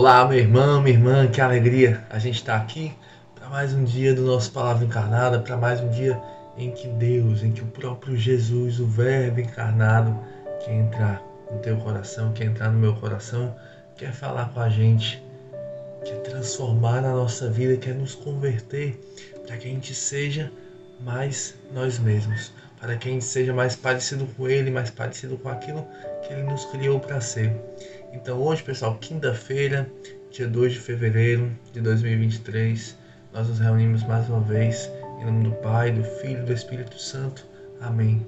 Olá, meu irmão, minha irmã, que alegria a gente estar aqui para mais um dia do nosso Palavra Encarnada, para mais um dia em que Deus, em que o próprio Jesus, o Verbo encarnado, quer entrar no teu coração, quer entrar no meu coração, quer falar com a gente, quer transformar a nossa vida, quer nos converter para que a gente seja mais nós mesmos, para que a gente seja mais parecido com Ele, mais parecido com aquilo que Ele nos criou para ser. Então hoje, pessoal, quinta-feira, dia 2 de fevereiro de 2023, nós nos reunimos mais uma vez em nome do Pai, do Filho e do Espírito Santo. Amém.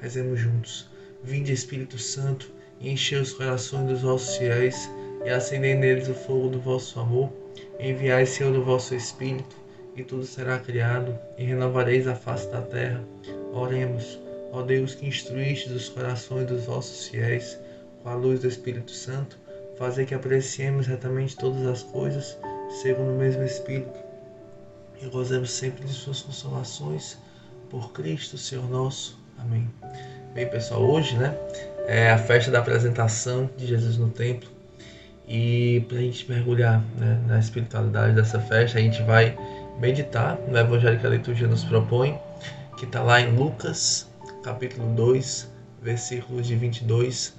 Rezemos juntos. Vinde, Espírito Santo, e enchei os corações dos vossos fiéis e acendei neles o fogo do vosso amor. Enviai, Senhor, o vosso Espírito, e tudo será criado, e renovareis a face da terra. Oremos, ó Deus que instruíste os corações dos vossos fiéis com a luz do Espírito Santo, fazer que apreciemos retamente todas as coisas, segundo o mesmo Espírito, e gozemos sempre de suas consolações, por Cristo, Senhor nosso. Amém. Bem, pessoal, hoje, né, é a festa da apresentação de Jesus no templo. E para a gente mergulhar né, na espiritualidade dessa festa, a gente vai meditar no Evangelho que a liturgia nos propõe, que está lá em Lucas, capítulo 2, versículos de 22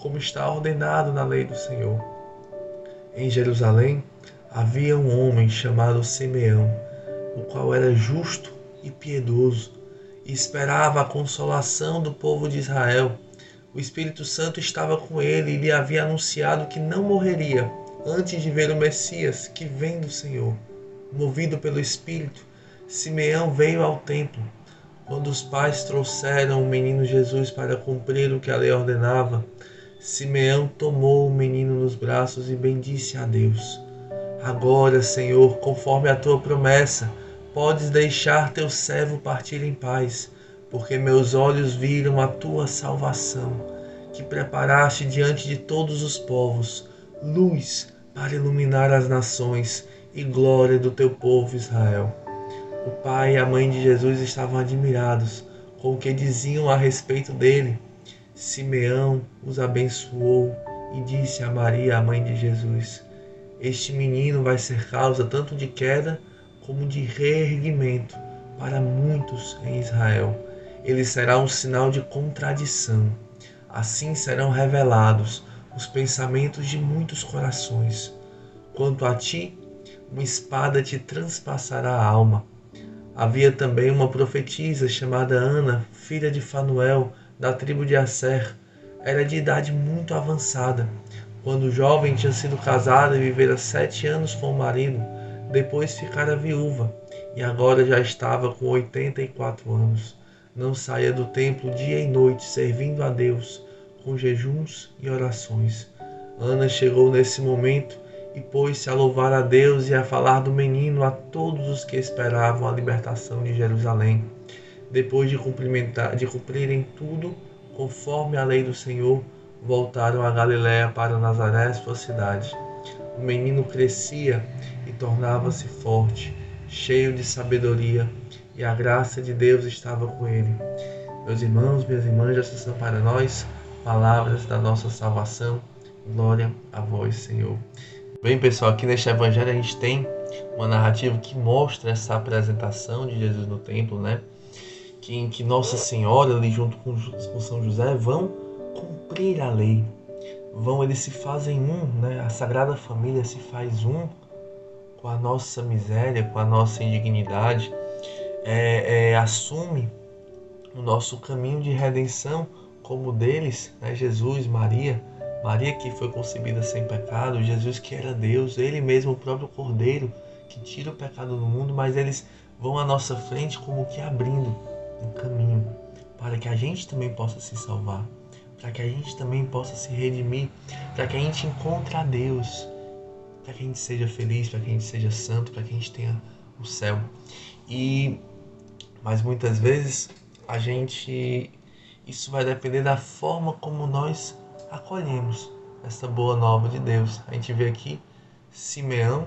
como está ordenado na lei do Senhor. Em Jerusalém havia um homem chamado Simeão, o qual era justo e piedoso e esperava a consolação do povo de Israel. O Espírito Santo estava com ele e lhe havia anunciado que não morreria antes de ver o Messias que vem do Senhor. Movido pelo Espírito, Simeão veio ao templo. Quando os pais trouxeram o menino Jesus para cumprir o que a lei ordenava, Simeão tomou o menino nos braços e bendisse a Deus. Agora, Senhor, conforme a tua promessa, podes deixar teu servo partir em paz, porque meus olhos viram a tua salvação, que preparaste diante de todos os povos, luz para iluminar as nações e glória do teu povo Israel. O pai e a mãe de Jesus estavam admirados com o que diziam a respeito dele. Simeão os abençoou e disse a Maria, a mãe de Jesus: Este menino vai ser causa tanto de queda como de reerguimento para muitos em Israel. Ele será um sinal de contradição. Assim serão revelados os pensamentos de muitos corações. Quanto a ti, uma espada te transpassará a alma. Havia também uma profetisa chamada Ana, filha de Fanuel, da tribo de Asser, era de idade muito avançada. Quando jovem tinha sido casada e vivera sete anos com o marido, depois ficara viúva e agora já estava com 84 anos. Não saía do templo dia e noite, servindo a Deus com jejuns e orações. Ana chegou nesse momento e pôs-se a louvar a Deus e a falar do menino a todos os que esperavam a libertação de Jerusalém depois de, cumprimentar, de cumprirem tudo conforme a lei do Senhor, voltaram a Galiléia para Nazaré, sua cidade. O menino crescia e tornava-se forte, cheio de sabedoria, e a graça de Deus estava com ele. Meus irmãos, minhas irmãs, essas são para nós palavras da nossa salvação. Glória a vós, Senhor. Bem, pessoal, aqui neste evangelho a gente tem uma narrativa que mostra essa apresentação de Jesus no templo, né? Que, em que Nossa Senhora, ali junto com, com São José, vão cumprir a lei. Vão, eles se fazem um, né? A Sagrada Família se faz um com a nossa miséria, com a nossa indignidade, é, é, assume o nosso caminho de redenção como deles, né? Jesus, Maria, Maria que foi concebida sem pecado, Jesus que era Deus, Ele mesmo, o próprio Cordeiro que tira o pecado do mundo, mas eles vão à nossa frente como que abrindo um caminho para que a gente também possa se salvar, para que a gente também possa se redimir, para que a gente encontre a Deus para que a gente seja feliz, para que a gente seja santo, para que a gente tenha o céu. E mas muitas vezes a gente isso vai depender da forma como nós acolhemos essa boa nova de Deus. A gente vê aqui Simeão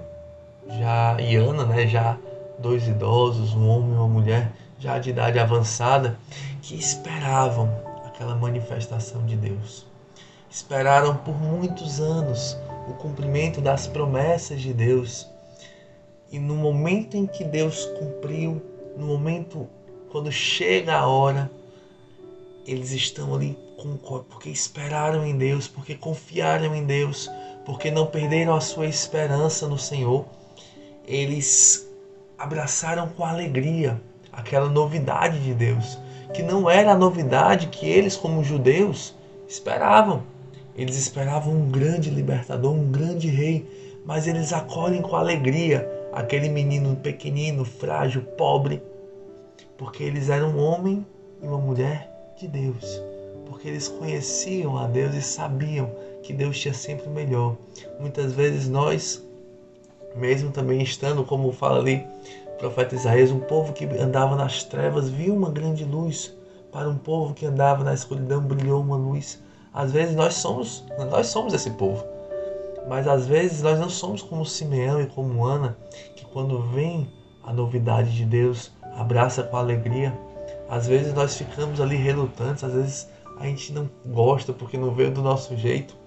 já e Ana, né, já dois idosos, um homem e uma mulher já de idade avançada que esperavam aquela manifestação de Deus. Esperaram por muitos anos o cumprimento das promessas de Deus. E no momento em que Deus cumpriu, no momento quando chega a hora, eles estão ali com, porque esperaram em Deus, porque confiaram em Deus, porque não perderam a sua esperança no Senhor. Eles abraçaram com alegria aquela novidade de Deus, que não era a novidade que eles, como judeus, esperavam. Eles esperavam um grande libertador, um grande rei, mas eles acolhem com alegria aquele menino pequenino, frágil, pobre, porque eles eram um homem e uma mulher de Deus, porque eles conheciam a Deus e sabiam que Deus tinha sempre o melhor. Muitas vezes nós, mesmo também estando, como fala ali profeta Isaías, um povo que andava nas trevas viu uma grande luz, para um povo que andava na escuridão brilhou uma luz. Às vezes nós somos, nós somos esse povo. Mas às vezes nós não somos como Simeão e como Ana, que quando vem a novidade de Deus, abraça com alegria. Às vezes nós ficamos ali relutantes, às vezes a gente não gosta porque não veio do nosso jeito,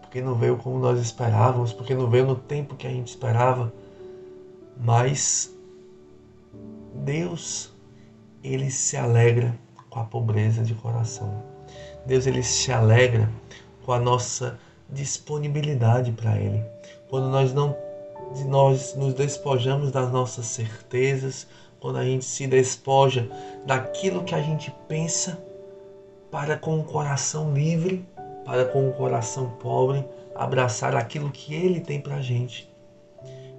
porque não veio como nós esperávamos, porque não veio no tempo que a gente esperava. Mas Deus, ele se alegra com a pobreza de coração. Deus ele se alegra com a nossa disponibilidade para Ele. Quando nós não nós nos despojamos das nossas certezas, quando a gente se despoja daquilo que a gente pensa para com o coração livre, para com o coração pobre, abraçar aquilo que Ele tem para a gente.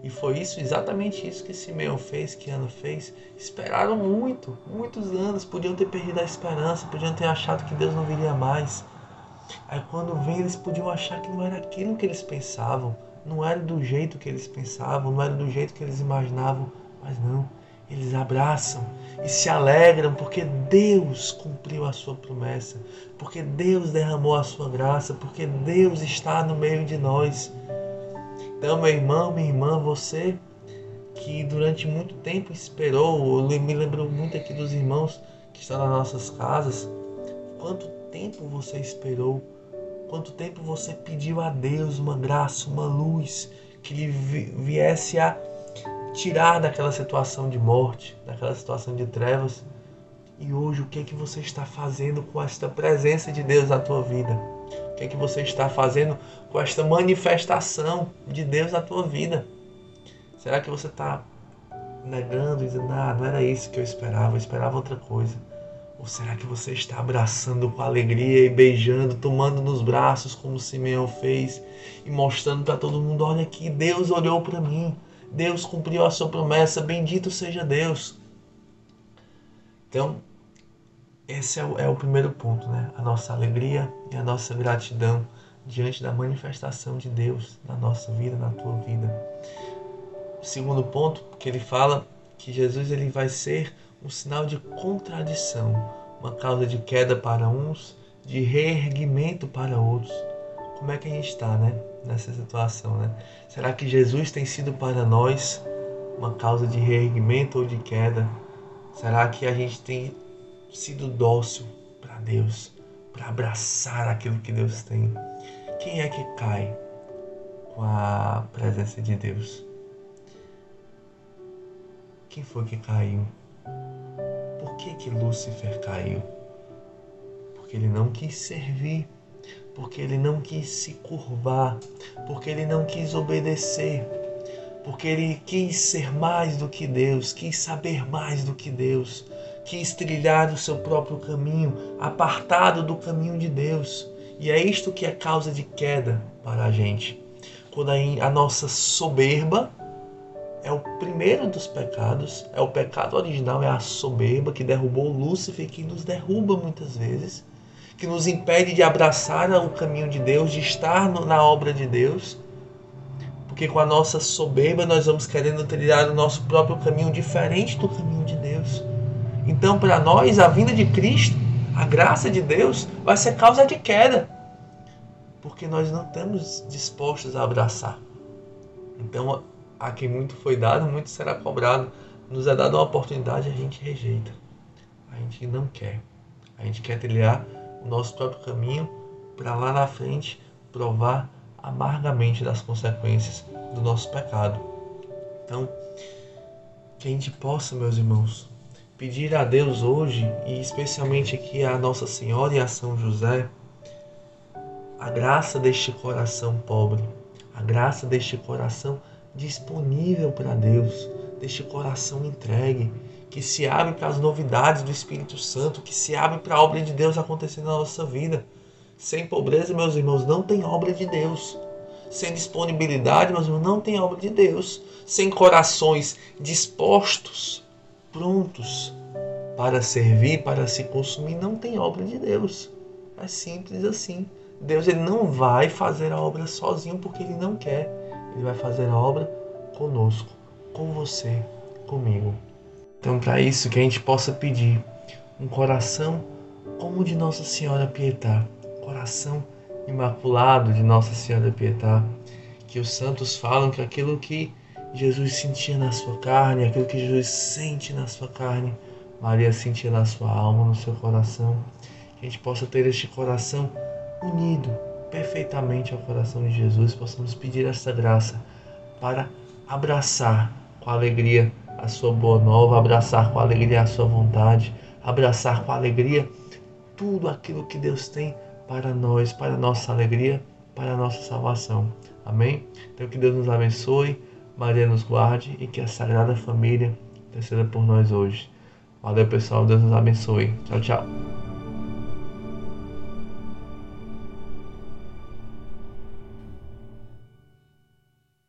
E foi isso, exatamente isso que Simeão fez, que Ana fez. Esperaram muito, muitos anos, podiam ter perdido a esperança, podiam ter achado que Deus não viria mais. Aí quando vem, eles podiam achar que não era aquilo que eles pensavam, não era do jeito que eles pensavam, não era do jeito que eles imaginavam, mas não. Eles abraçam e se alegram porque Deus cumpriu a sua promessa, porque Deus derramou a sua graça, porque Deus está no meio de nós. Então, meu irmão, minha irmã, você que durante muito tempo esperou, eu me lembro muito aqui dos irmãos que estão nas nossas casas, quanto tempo você esperou, quanto tempo você pediu a Deus uma graça, uma luz que lhe viesse a tirar daquela situação de morte, daquela situação de trevas. E hoje o que é que você está fazendo com esta presença de Deus na tua vida? O que é que você está fazendo com esta manifestação de Deus na tua vida? Será que você está negando dizendo, ah, não era isso que eu esperava, eu esperava outra coisa? Ou será que você está abraçando com alegria e beijando, tomando nos braços como Simeão fez e mostrando para todo mundo: olha aqui, Deus olhou para mim, Deus cumpriu a sua promessa, bendito seja Deus. Então, esse é o, é o primeiro ponto, né? A nossa alegria e a nossa gratidão diante da manifestação de Deus na nossa vida, na tua vida. O segundo ponto que ele fala que Jesus ele vai ser um sinal de contradição, uma causa de queda para uns, de reerguimento para outros. Como é que a gente está, né? Nessa situação, né? Será que Jesus tem sido para nós uma causa de reerguimento ou de queda? Será que a gente tem sido dócil para Deus, para abraçar aquilo que Deus tem. Quem é que cai com a presença de Deus? Quem foi que caiu? Por que que Lúcifer caiu? Porque ele não quis servir, porque ele não quis se curvar, porque ele não quis obedecer, porque ele quis ser mais do que Deus, quis saber mais do que Deus quis trilhar o seu próprio caminho, apartado do caminho de Deus. E é isto que é causa de queda para a gente. Quando a nossa soberba é o primeiro dos pecados, é o pecado original, é a soberba que derrubou Lúcifer, que nos derruba muitas vezes, que nos impede de abraçar o caminho de Deus, de estar na obra de Deus, Porque com a nossa soberba nós vamos querendo trilhar o nosso próprio caminho diferente do caminho de Deus. Então, para nós, a vinda de Cristo, a graça de Deus, vai ser causa de queda. Porque nós não estamos dispostos a abraçar. Então, a quem muito foi dado, muito será cobrado. Nos é dada uma oportunidade, a gente rejeita. A gente não quer. A gente quer trilhar o nosso próprio caminho para lá na frente provar amargamente das consequências do nosso pecado. Então, que a gente possa, meus irmãos, pedir a Deus hoje, e especialmente aqui a Nossa Senhora e a São José, a graça deste coração pobre, a graça deste coração disponível para Deus, deste coração entregue, que se abre para as novidades do Espírito Santo, que se abre para a obra de Deus acontecendo na nossa vida. Sem pobreza, meus irmãos, não tem obra de Deus. Sem disponibilidade, meus irmãos, não tem obra de Deus. Sem corações dispostos, prontos para servir, para se consumir, não tem obra de Deus. É simples assim. Deus ele não vai fazer a obra sozinho porque ele não quer. Ele vai fazer a obra conosco, com você, comigo. Então, para isso, que a gente possa pedir um coração como o de Nossa Senhora Pietá, coração imaculado de Nossa Senhora Pietá, que os santos falam que aquilo que Jesus sentia na sua carne, aquilo que Jesus sente na sua carne, Maria sentia na sua alma, no seu coração, que a gente possa ter este coração unido perfeitamente ao coração de Jesus, possamos pedir essa graça para abraçar com alegria a sua boa nova, abraçar com alegria a sua vontade, abraçar com alegria tudo aquilo que Deus tem para nós, para a nossa alegria, para a nossa salvação. Amém? Então que Deus nos abençoe, Maria nos guarde e que a Sagrada Família interceda por nós hoje. Valeu pessoal, Deus nos abençoe. Tchau, tchau.